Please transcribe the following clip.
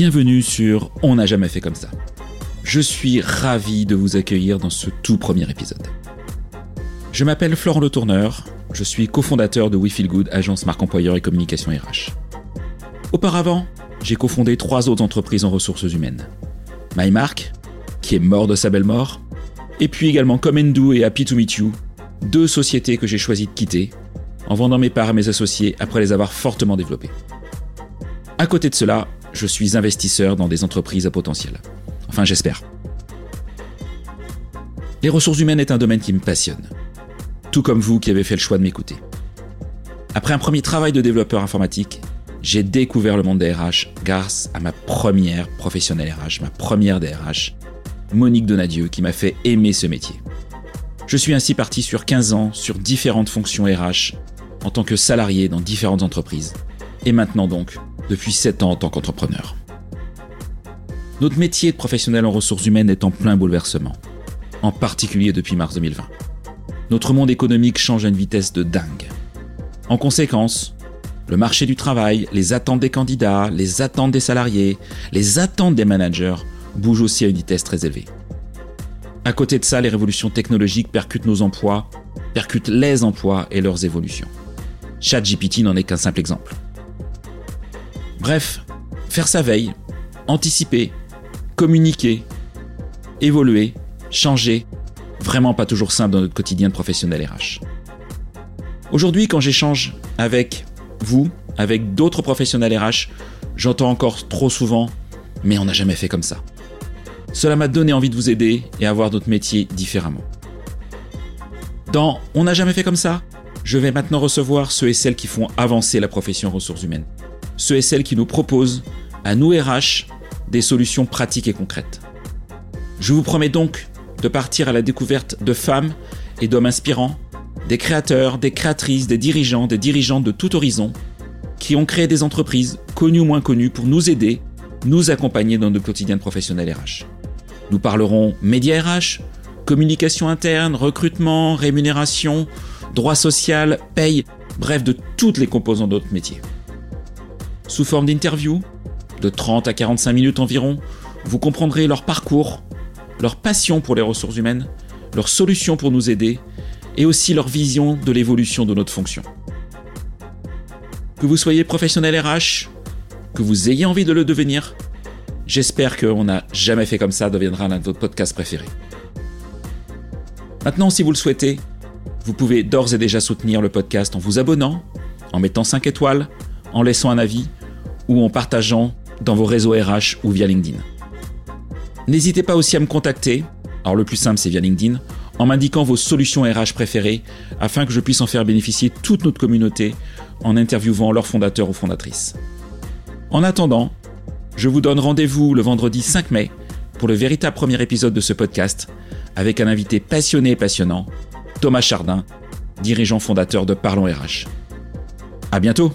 Bienvenue sur On n'a jamais fait comme ça. Je suis ravi de vous accueillir dans ce tout premier épisode. Je m'appelle Florent Le Tourneur, je suis cofondateur de We Feel Good, agence marque employeur et communication RH. Auparavant, j'ai cofondé trois autres entreprises en ressources humaines. MyMark, qui est mort de sa belle mort, et puis également Comendo et Happy to Meet You, deux sociétés que j'ai choisi de quitter en vendant mes parts à mes associés après les avoir fortement développées. À côté de cela, je suis investisseur dans des entreprises à potentiel. Enfin, j'espère. Les ressources humaines est un domaine qui me passionne. Tout comme vous qui avez fait le choix de m'écouter. Après un premier travail de développeur informatique, j'ai découvert le monde des RH grâce à ma première professionnelle RH, ma première DRH, Monique Donadieu, qui m'a fait aimer ce métier. Je suis ainsi parti sur 15 ans sur différentes fonctions RH en tant que salarié dans différentes entreprises. Et maintenant donc, depuis 7 ans en tant qu'entrepreneur. Notre métier de professionnel en ressources humaines est en plein bouleversement, en particulier depuis mars 2020. Notre monde économique change à une vitesse de dingue. En conséquence, le marché du travail, les attentes des candidats, les attentes des salariés, les attentes des managers bougent aussi à une vitesse très élevée. À côté de ça, les révolutions technologiques percutent nos emplois, percutent les emplois et leurs évolutions. ChatGPT n'en est qu'un simple exemple. Bref, faire sa veille, anticiper, communiquer, évoluer, changer, vraiment pas toujours simple dans notre quotidien de professionnel RH. Aujourd'hui, quand j'échange avec vous, avec d'autres professionnels RH, j'entends encore trop souvent mais on n'a jamais fait comme ça. Cela m'a donné envie de vous aider et à voir notre métier différemment. Dans On n'a jamais fait comme ça, je vais maintenant recevoir ceux et celles qui font avancer la profession ressources humaines ceux et celles qui nous proposent, à nous RH, des solutions pratiques et concrètes. Je vous promets donc de partir à la découverte de femmes et d'hommes inspirants, des créateurs, des créatrices, des dirigeants, des dirigeantes de tout horizon, qui ont créé des entreprises, connues ou moins connues, pour nous aider, nous accompagner dans notre quotidien de professionnels RH. Nous parlerons médias RH, communication interne, recrutement, rémunération, droit social, paye, bref de toutes les composantes de notre métier sous forme d'interviews, de 30 à 45 minutes environ. Vous comprendrez leur parcours, leur passion pour les ressources humaines, leurs solutions pour nous aider et aussi leur vision de l'évolution de notre fonction. Que vous soyez professionnel RH, que vous ayez envie de le devenir, j'espère qu'on n'a jamais fait comme ça deviendra l'un de vos podcasts préférés. Maintenant, si vous le souhaitez, vous pouvez d'ores et déjà soutenir le podcast en vous abonnant, en mettant 5 étoiles, en laissant un avis ou en partageant dans vos réseaux RH ou via LinkedIn. N'hésitez pas aussi à me contacter, alors le plus simple c'est via LinkedIn, en m'indiquant vos solutions RH préférées afin que je puisse en faire bénéficier toute notre communauté en interviewant leurs fondateurs ou fondatrices. En attendant, je vous donne rendez-vous le vendredi 5 mai pour le véritable premier épisode de ce podcast avec un invité passionné et passionnant, Thomas Chardin, dirigeant fondateur de Parlons RH. À bientôt!